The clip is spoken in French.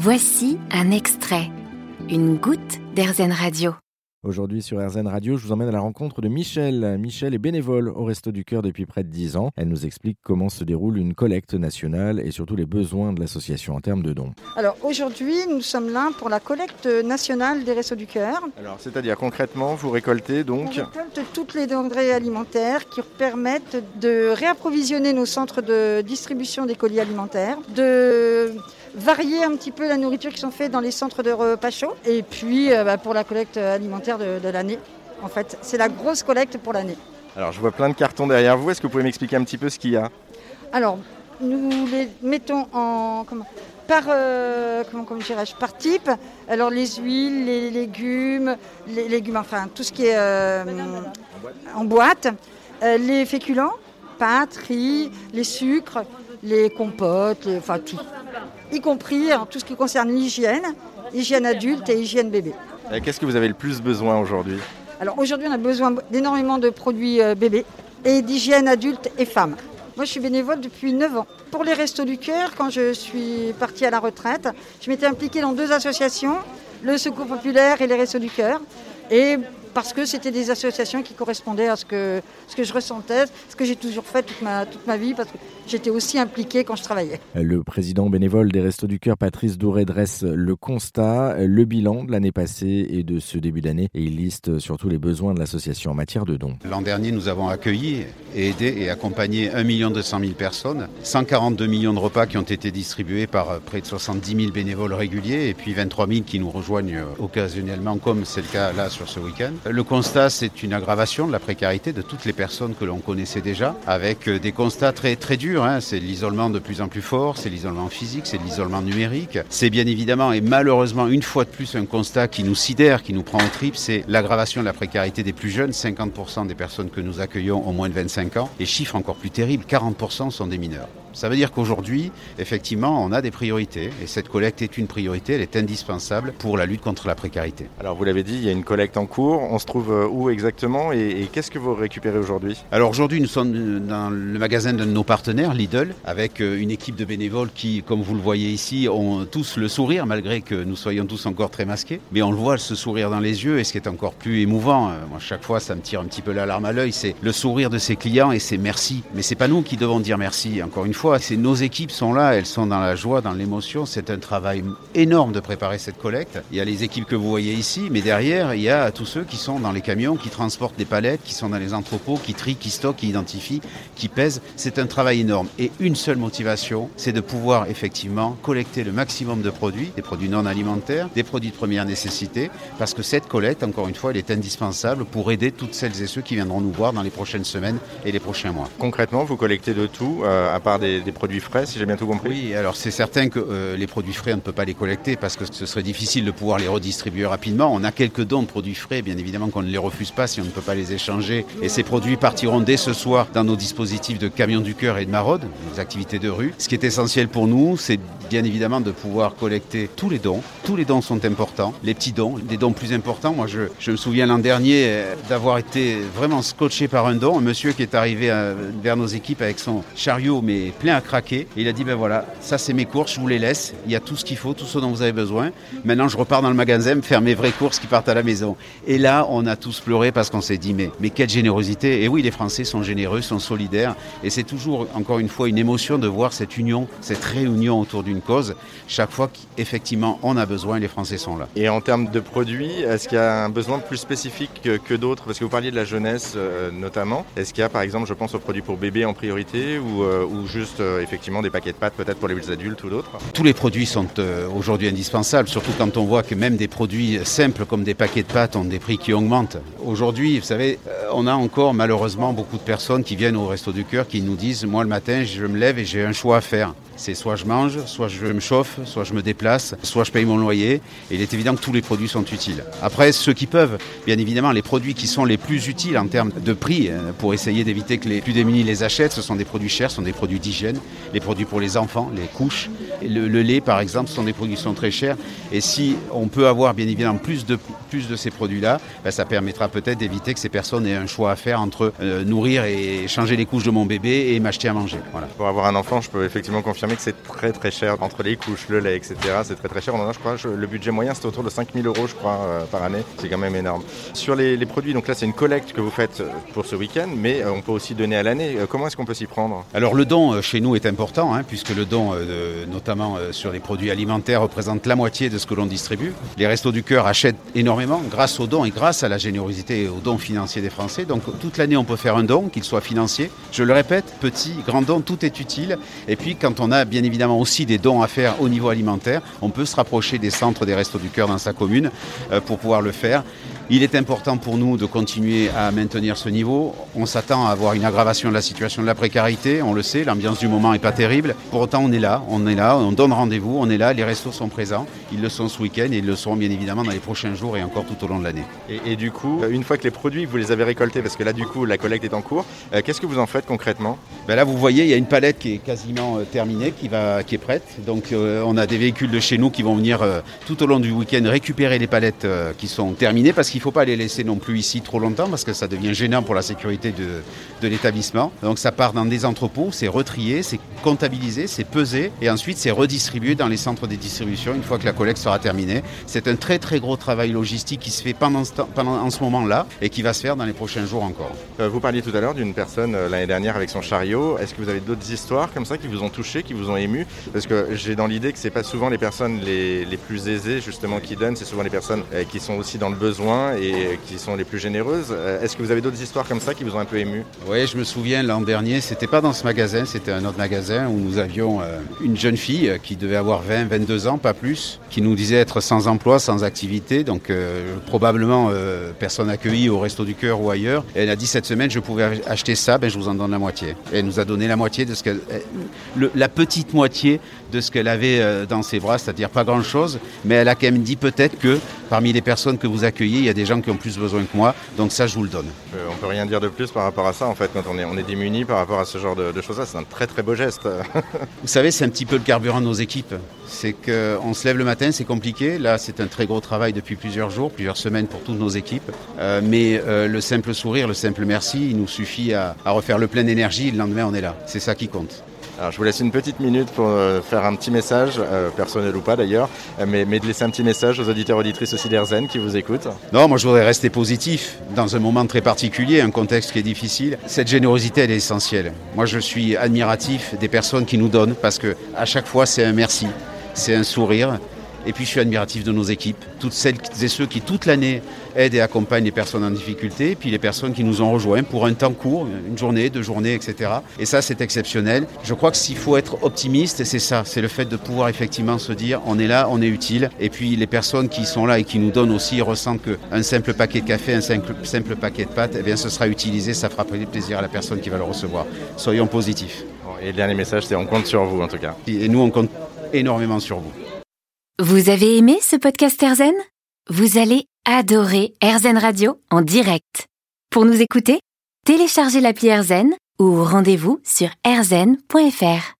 Voici un extrait, une goutte d'Airzen Radio. Aujourd'hui sur RZN Radio, je vous emmène à la rencontre de Michel. Michel est bénévole au Resto du Cœur depuis près de 10 ans. Elle nous explique comment se déroule une collecte nationale et surtout les besoins de l'association en termes de dons. Alors aujourd'hui, nous sommes là pour la collecte nationale des Restos du Cœur. Alors c'est-à-dire concrètement, vous récoltez On donc récolte toutes les denrées alimentaires qui permettent de réapprovisionner nos centres de distribution des colis alimentaires, de varier un petit peu la nourriture qui sont faits dans les centres de repas chauds et puis euh, bah, pour la collecte alimentaire de, de l'année. En fait, c'est la grosse collecte pour l'année. Alors je vois plein de cartons derrière vous. Est-ce que vous pouvez m'expliquer un petit peu ce qu'il y a? Alors, nous les mettons en comment? Par euh, comment, comment dirais-je? Par type. Alors les huiles, les légumes, les légumes, enfin tout ce qui est euh, en boîte, Euh, les féculents, pâtes, riz, les sucres, les compotes, les- enfin tout, y compris hein, tout ce qui concerne l'hygiène, hygiène adulte et hygiène bébé. Qu'est-ce que vous avez le plus besoin aujourd'hui? Alors aujourd'hui, on a besoin d'énormément de produits euh, bébés et d'hygiène adulte et femmes. Moi, je suis bénévole depuis 9 ans. Pour les Restos du Cœur, quand je suis partie à la retraite, je m'étais impliquée dans deux associations, le Secours Populaire et les Restos du Cœur. Et parce que c'était des associations qui correspondaient à ce que, ce que je ressentais, ce que j'ai toujours fait toute ma, toute ma vie, parce que j'étais aussi impliquée quand je travaillais. Le président bénévole des Restos du Cœur, Patrice Douré, dresse le constat, le bilan de l'année passée et de ce début d'année et il liste surtout les besoins de l'association en matière de dons. L'an dernier, nous avons accueilli et aidé et accompagné 1 200 000 personnes, 142 millions de repas qui ont été distribués par près de 70 000 bénévoles réguliers et puis 23 000 qui nous rejoignent occasionnellement, comme c'est le cas là sur ce week-end. Le constat, c'est une aggravation de la précarité de toutes les personnes que l'on connaissait déjà, avec euh, des constats très, très durs. hein. C'est l'isolement de plus en plus fort, c'est l'isolement physique, c'est l'isolement numérique. C'est bien évidemment et malheureusement une fois de plus un constat qui nous sidère, qui nous prend au trip, c'est l'aggravation de la précarité des plus jeunes. 50% des personnes que nous accueillons ont moins de 25 ans. Et chiffre encore plus terrible, 40% sont des mineurs. Ça veut dire qu'aujourd'hui, effectivement, on a des priorités et cette collecte est une priorité, elle est indispensable pour la lutte contre la précarité. Alors vous l'avez dit, il y a une collecte en cours. On se trouve euh, où exactement et, et qu'est-ce que vous récupérez aujourd'hui? Alors aujourd'hui, nous sommes dans le magasin de nos partenaires, Lidl, avec euh, une équipe de bénévoles qui, comme vous le voyez ici, ont tous le sourire, malgré que nous soyons tous encore très masqués. Mais on le voit, ce sourire dans les yeux, et ce qui est encore plus émouvant, euh, moi chaque fois ça me tire un petit peu la larme à l'œil, c'est le sourire de ces clients et c'est merci. Mais c'est pas nous qui devons dire merci, encore une fois, c'est nos équipes sont là, elles sont dans la joie, dans l'émotion, c'est un travail énorme de préparer cette collecte. Il y a les équipes que vous voyez ici, mais derrière, il y a tous ceux qui sont dans les camions, qui transportent des palettes, qui sont dans les entrepôts, qui trient, qui stockent, qui identifient, qui pèsent. C'est un travail énorme. Et une seule motivation, c'est de pouvoir effectivement collecter le maximum de produits, des produits non alimentaires, des produits de première nécessité, parce que cette collecte, encore une fois, elle est indispensable pour aider toutes celles et ceux qui viendront nous voir dans les prochaines semaines et les prochains mois. Concrètement, vous collectez de tout, euh, à part des, des produits frais, si j'ai bien tout compris. Oui, alors c'est certain que euh, les produits frais, on ne peut pas les collecter parce que ce serait difficile de pouvoir les redistribuer rapidement. On a quelques dons de produits frais, bien évidemment qu'on ne les refuse pas si on ne peut pas les échanger. Et ces produits partiront dès ce soir dans nos dispositifs de camions du cœur et de maraude, les activités de rue. Ce qui est essentiel pour nous, c'est bien évidemment de pouvoir collecter tous les dons. Tous les dons sont importants, les petits dons, des dons plus importants. Moi, je, je me souviens l'an dernier euh, d'avoir été vraiment scotché par un don, un monsieur qui est arrivé euh, vers nos équipes avec son chariot mais plein à craquer. Et il a dit ben voilà, ça c'est mes courses, je vous les laisse. Il y a tout ce qu'il faut, tout ce dont vous avez besoin. Maintenant, je repars dans le magasin faire mes vraies courses qui partent à la maison. Et là, on a tous pleuré parce qu'on s'est dit mais mais quelle générosité. Et oui, les Français sont généreux, sont solidaires. Et c'est toujours encore une fois une émotion de voir cette union, cette réunion autour d'une cause. Chaque fois qu'effectivement on a besoin, les Français sont là. Et en termes de produits, est-ce qu'il y a un besoin plus spécifique que, que d'autres? Parce que vous parliez de la jeunesse euh, notamment. Est-ce qu'il y a par exemple, je pense aux produits pour bébés en priorité ou, euh, ou juste euh, effectivement des paquets de pâtes peut-être pour les adultes ou d'autres Tous les produits sont euh, aujourd'hui indispensables, surtout quand on voit que même des produits simples comme des paquets de pâtes ont des prix qui augmentent. Aujourd'hui, vous savez, euh, on a encore malheureusement beaucoup de personnes qui viennent au Resto du Cœur qui nous disent Moi le matin, je me lève et j'ai un choix à faire. C'est soit je mange, soit je me chauffe, soit je me déplace, soit je paye mon loyer. Et il est évident que tous les produits sont utiles. Après, ceux qui peuvent, bien évidemment, les produits qui sont les plus utiles en termes de prix, euh, pour essayer d'éviter que les plus démunis les achètent, ce sont des produits chers, ce sont des produits d'hygiène, les produits pour les enfants, les couches, Le, le, lait, par exemple, sont des produits qui sont très chers. Et si on peut avoir, bien évidemment, plus de, plus de ces produits-là, ben, ça permettra peut-être d'éviter que ces personnes aient un choix à faire entre euh, nourrir et changer les couches de mon bébé et m'acheter à manger. Voilà. Pour avoir un enfant, je peux effectivement confirmer que c'est très très cher. Entre les couches, le lait, etc., c'est très très cher. On en a, je crois, je, le budget moyen, c'est autour de 5000 euros, je crois, euh, par année. C'est quand même énorme. Sur les, les produits, donc là, c'est une collecte que vous faites euh, pour ce week-end, mais euh, on peut aussi donner à l'année. Comment est-ce qu'on peut s'y prendre? Alors le don chez nous est important, hein, puisque le don, euh, notamment euh, sur les produits alimentaires, représente la moitié de ce que l'on distribue. Les Restos du Cœur achètent énormément grâce aux dons et grâce à la générosité et aux dons financiers des Français. Donc toute l'année, on peut faire un don, qu'il soit financier. Je le répète, petit, grand don, tout est utile. Et puis quand on a bien évidemment aussi des dons à faire au niveau alimentaire, on peut se rapprocher des centres des Restos du Cœur dans sa commune euh, pour pouvoir le faire. Il est important pour nous de continuer à maintenir ce niveau. On s'attend à avoir une aggravation de la situation de la précarité, on le sait, l'ambiance du moment n'est pas terrible. Pour autant, on est là, on est là, on donne rendez-vous, on est là, les restos sont présents. Ils le sont ce week-end et ils le seront bien évidemment dans les prochains jours et encore tout au long de l'année. Et, et, du coup, une fois que les produits, vous les avez récoltés, parce que là, du coup, la collecte est en cours, euh, qu'est-ce que vous en faites concrètement? Ben Là, vous voyez, il y a une palette qui est quasiment euh, terminée, qui, va, qui est prête. Donc, euh, on a des véhicules de chez nous qui vont venir euh, tout au long du week-end récupérer les palettes euh, qui sont terminées, parce qu'il ne faut pas les laisser non plus ici trop longtemps, parce que ça devient gênant pour la sécurité de, de l'établissement. Donc, ça part dans des entrepôts, c'est retrié, c'est comptabilisé, c'est pesé, et ensuite, c'est redistribué dans les centres de distribution une fois que la collecte sera terminée. C'est un très très gros travail logistique qui se fait pendant ce, temps, pendant, en ce moment-là et qui va se faire dans les prochains jours encore. Euh, vous parliez tout à l'heure d'une personne euh, l'année dernière avec son chariot. Est-ce que vous avez d'autres histoires comme ça qui vous ont touché, qui vous ont ému? Parce que j'ai dans l'idée que c'est pas souvent les personnes les, les, plus aisées justement qui donnent, c'est souvent les personnes euh, qui sont aussi dans le besoin et qui sont les plus généreuses. Est-ce que vous avez d'autres histoires comme ça qui vous ont un peu ému? Oui, je me souviens l'an dernier, c'était pas dans ce magasin, c'était un autre magasin où nous avions une jeune fille qui devait avoir 20, 22 ans, pas plus, qui nous disait être sans emploi, sans activité, donc euh, probablement euh, personne accueillie au Resto du Cœur ou ailleurs. Et elle a dit cette semaine, je pouvais acheter ça, ben, je vous en donne la moitié. Et elle nous a donné la moitié de ce qu'elle, le, la petite moitié de ce qu'elle avait euh, dans ses bras, c'est-à-dire pas grand-chose, mais elle a quand même dit peut-être que parmi les personnes que vous accueillez, il y a des gens qui ont plus besoin que moi, donc ça je vous le donne. Euh, on peut rien dire de plus par rapport à ça en fait, quand on est, on est démuni par rapport à ce genre de, de choses-là, c'est un très très beau geste. vous savez, c'est un petit peu le carburant de nos équipes, c'est qu'on se lève le matin, c'est compliqué, là c'est un très gros travail depuis plusieurs jours, plusieurs semaines pour toutes nos équipes, euh, mais euh, le simple sourire, le simple merci, il nous suffit à, à refaire le plein d'énergie, le lendemain on est là, c'est ça qui compte. Alors, je vous laisse une petite minute pour euh, faire un petit message, euh, personnel ou pas d'ailleurs, mais, mais, de laisser un petit message aux auditeurs auditrices aussi d'Erzen qui vous écoutent. Non, moi je voudrais rester positif dans un moment très particulier, un contexte qui est difficile. Cette générosité, elle est essentielle. Moi je suis admiratif des personnes qui nous donnent parce que à chaque fois c'est un merci, c'est un sourire. Et puis je suis admiratif de nos équipes, toutes celles et ceux qui toute l'année aident et accompagnent les personnes en difficulté, puis les personnes qui nous ont rejoints pour un temps court, une journée, deux journées, etc. Et ça, c'est exceptionnel. Je crois que s'il faut être optimiste, c'est ça, c'est le fait de pouvoir effectivement se dire, on est là, on est utile. Et puis les personnes qui sont là et qui nous donnent aussi ressentent qu'un simple paquet de café, un simple, simple paquet de pâtes, eh bien, ce sera utilisé, ça fera plaisir à la personne qui va le recevoir. Soyons positifs. Et le dernier message, c'est on compte sur vous en tout cas. Et nous, on compte énormément sur vous. Vous avez aimé ce podcast Erzen Vous allez adorer Erzen Radio en direct. Pour nous écouter, téléchargez l'appli Erzen ou rendez-vous sur erzen.fr.